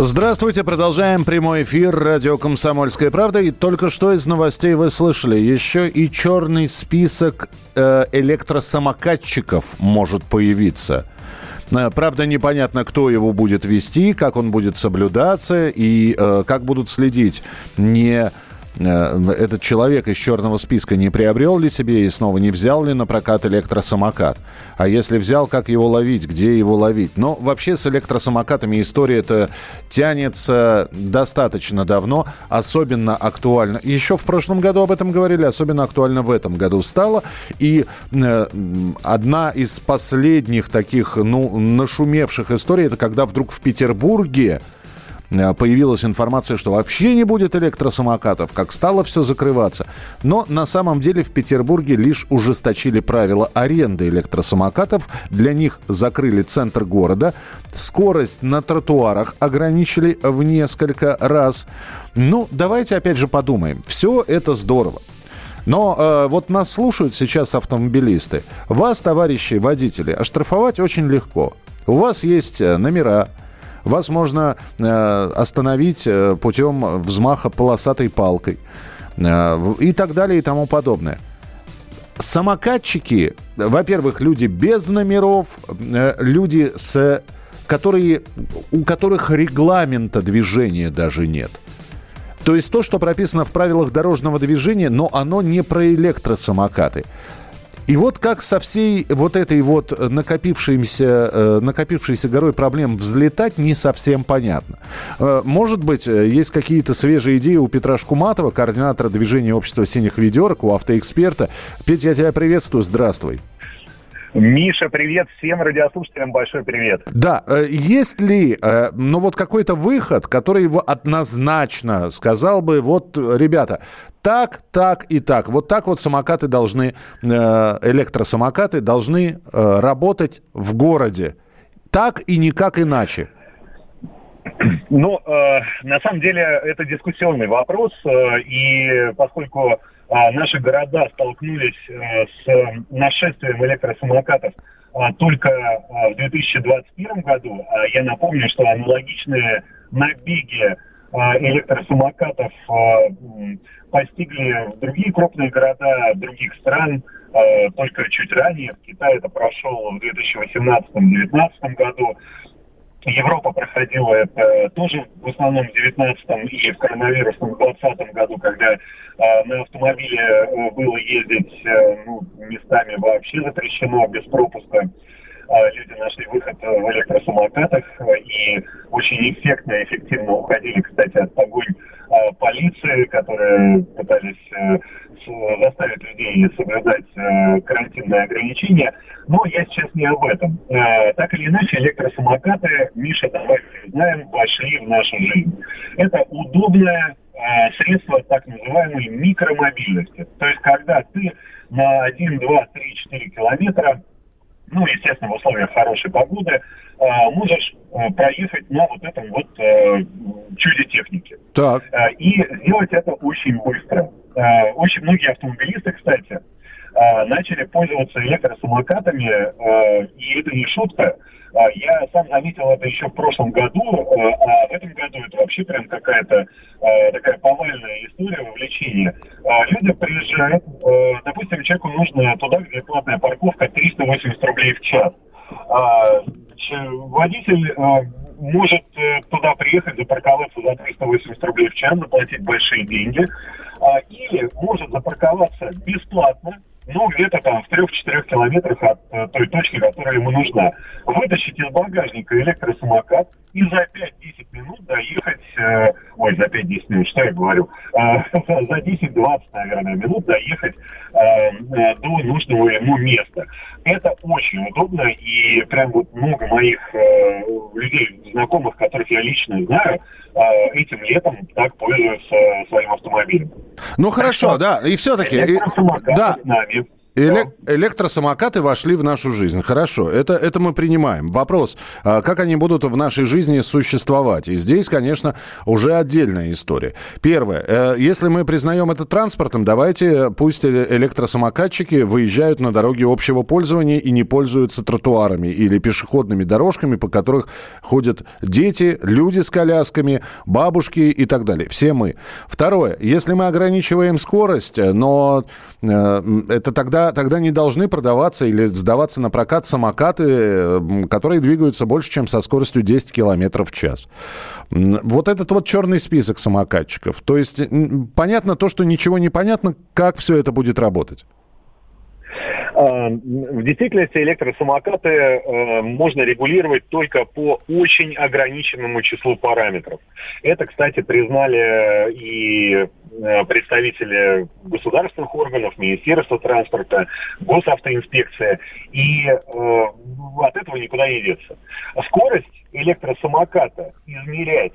Здравствуйте, продолжаем прямой эфир радио «Комсомольская правда». И только что из новостей вы слышали, еще и черный список э, электросамокатчиков может появиться. Э, Правда, непонятно, кто его будет вести, как он будет соблюдаться и э, как будут следить. Не этот человек из черного списка не приобрел ли себе и снова не взял ли на прокат электросамокат? А если взял, как его ловить, где его ловить? Но вообще с электросамокатами история это тянется достаточно давно, особенно актуально. Еще в прошлом году об этом говорили, особенно актуально в этом году стало. И э, одна из последних таких, ну, нашумевших историй, это когда вдруг в Петербурге Э, появилась информация, что вообще не будет электросамокатов, как стало все закрываться. Но на самом деле в Петербурге лишь ужесточили правила аренды электросамокатов. Для них закрыли центр города. Скорость на тротуарах ограничили в несколько раз. Ну, давайте опять же подумаем. Все это здорово. Но э, вот нас слушают сейчас автомобилисты. Вас, товарищи водители, оштрафовать очень легко. У вас есть э, номера, вас можно э, остановить э, путем взмаха полосатой палкой э, и так далее и тому подобное. Самокатчики, во-первых, люди без номеров, люди, с, которые, у которых регламента движения даже нет. То есть то, что прописано в правилах дорожного движения, но оно не про электросамокаты. И вот как со всей вот этой вот накопившейся, э, накопившейся горой проблем взлетать, не совсем понятно. Э, может быть, э, есть какие-то свежие идеи у Петра Шкуматова, координатора движения общества синих ведерок, у автоэксперта. Петь, я тебя приветствую, здравствуй. Миша, привет всем радиослушателям, большой привет. Да, э, есть ли, э, ну вот какой-то выход, который его однозначно сказал бы, вот, ребята, так, так и так. Вот так вот самокаты должны, э, электросамокаты должны работать в городе. Так и никак иначе. Ну, э, на самом деле это дискуссионный вопрос, э, и поскольку наши города столкнулись э, с нашествием электросамокатов а, только а, в 2021 году. Я напомню, что аналогичные набеги электросамокатов постигли другие крупные города других стран только чуть ранее. В Китае это прошел в 2018-2019 году. Европа проходила это тоже в основном в 19-м и в коронавирусном 20 году, когда э, на автомобиле э, было ездить э, ну, местами вообще запрещено, без пропуска. Э, люди нашли выход в электросамокатах э, и очень эффектно и эффективно уходили, кстати, от погонь э, полиции, которые пытались э, заставить людей соблюдать э, карантинные ограничения. Но я сейчас не об этом. Э, так или иначе, электросамокаты, Миша, давай знаем, вошли в нашу жизнь. Это удобное э, средство так называемой микромобильности. То есть, когда ты на 1, 2, 3, 4 километра ну, естественно, в условиях хорошей погоды, э, можешь э, проехать на вот этом вот э, чуде техники. Так. И сделать это очень быстро. Очень многие автомобилисты, кстати, э, начали пользоваться электросамокатами, э, и это не шутка. Э, я сам заметил это еще в прошлом году, э, а в этом году это вообще прям какая-то э, такая повальная история вовлечения. Э, люди приезжают, э, допустим, человеку нужно туда, где платная парковка, 380 рублей в час. А, водитель может туда приехать, запарковаться за 380 рублей в час, заплатить большие деньги, а, или может запарковаться бесплатно, ну, где-то там в 3-4 километрах от э, той точки, которая ему нужна. Вытащить из багажника электросамокат и за 5-10 минут доехать, э, ой, за 5-10 минут, что я говорю, э, за 10-20, наверное, минут доехать э, э, до нужного ему места. Это очень удобно, и прям вот много моих э, людей, знакомых, которых я лично знаю, э, этим летом так пользуются своим автомобилем. Ну хорошо, да, и все-таки... Электросамокаты Да, с нами. Эле- электросамокаты вошли в нашу жизнь. Хорошо, это, это мы принимаем. Вопрос, а как они будут в нашей жизни существовать? И здесь, конечно, уже отдельная история. Первое, э, если мы признаем это транспортом, давайте пусть электросамокатчики выезжают на дороги общего пользования и не пользуются тротуарами или пешеходными дорожками, по которых ходят дети, люди с колясками, бабушки и так далее. Все мы. Второе, если мы ограничиваем скорость, но э, это тогда, тогда не должны продаваться или сдаваться на прокат самокаты, которые двигаются больше, чем со скоростью 10 км в час. Вот этот вот черный список самокатчиков. То есть понятно то, что ничего не понятно, как все это будет работать. А, в действительности электросамокаты э, можно регулировать только по очень ограниченному числу параметров. Это, кстати, признали и э, представители государственных органов, Министерства транспорта, госавтоинспекция. И э, от этого никуда не деться. Скорость электросамоката измерять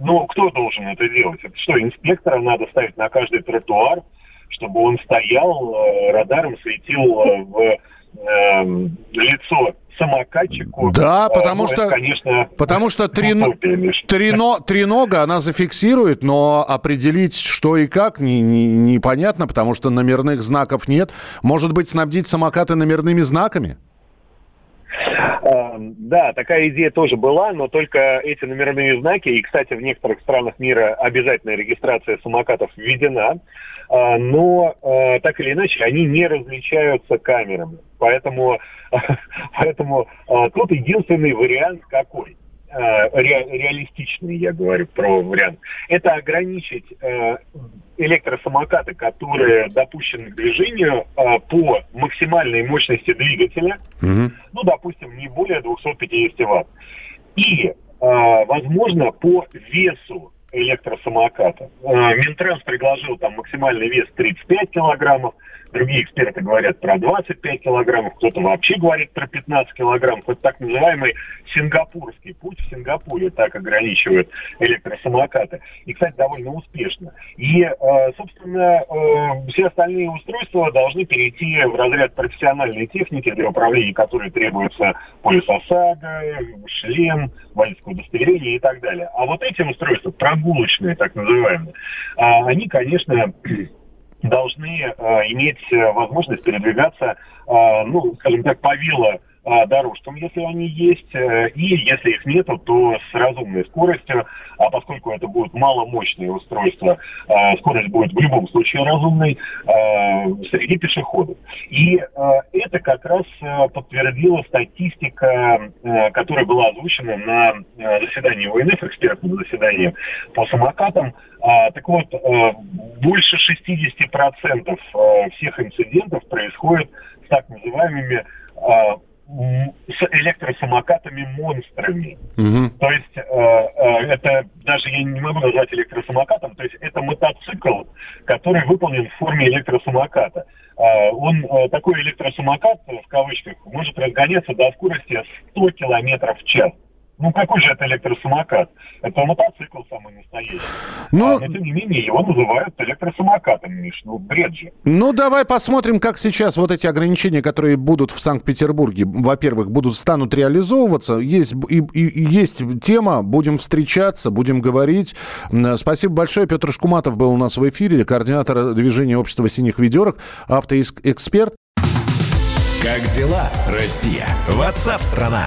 ну, кто должен это делать? Это что, инспектора надо ставить на каждый тротуар? чтобы он стоял, э, радаром светил э, в э, лицо самокатчику. Да, э, потому ну, что, это, конечно, потому что три, трино, тренога она зафиксирует, но определить, что и как, не, не, непонятно, потому что номерных знаков нет. Может быть, снабдить самокаты номерными знаками? Да, такая идея тоже была, но только эти номерные знаки, и, кстати, в некоторых странах мира обязательная регистрация самокатов введена, а, но а, так или иначе они не различаются камерами. Поэтому, поэтому а, тут единственный вариант какой? Ре, реалистичный, я говорю про вариант, это ограничить электросамокаты, которые допущены к движению по максимальной мощности двигателя, угу. ну, допустим, не более 250 ватт. И, возможно, по весу электросамоката. Э, Минтранс предложил там максимальный вес 35 килограммов, другие эксперты говорят про 25 килограммов, кто-то вообще говорит про 15 килограммов. Это так называемый сингапурский путь. В Сингапуре так ограничивают электросамокаты. И, кстати, довольно успешно. И, э, собственно, э, все остальные устройства должны перейти в разряд профессиональной техники, для управления которой требуется полис ОСАГО, шлем, водительское удостоверение и так далее. А вот эти устройства, прогулочные так называемые, а, они, конечно, должны э, иметь э, возможность передвигаться, э, ну, скажем так, по вело дорожкам, если они есть, э, и если их нету, то с разумной скоростью, а поскольку это будут маломощные устройства, а, скорость будет в любом случае разумной а, среди пешеходов. И это как раз подтвердила статистика, которая была озвучена на заседании ОНФ, экспертном заседании по самокатам. Так вот, больше 60% всех инцидентов происходит с так называемыми с электросамокатами-монстрами. Угу. То есть э, э, это даже я не могу назвать электросамокатом, то есть это мотоцикл, который выполнен в форме электросамоката. Э, он, э, такой электросамокат, в кавычках, может разгоняться до скорости 100 километров в час. Ну, какой же это электросамокат? Это мотоцикл самый настоящий. Ну, а, но, тем не менее, его называют электросамокатом, Миш. Ну, бред же. Ну, давай посмотрим, как сейчас вот эти ограничения, которые будут в Санкт-Петербурге, во-первых, будут, станут реализовываться. Есть, и, и, есть тема, будем встречаться, будем говорить. Спасибо большое. Петр Шкуматов был у нас в эфире, координатор движения общества синих ведерок, автоэксперт. Как дела, Россия? Ватсап-страна!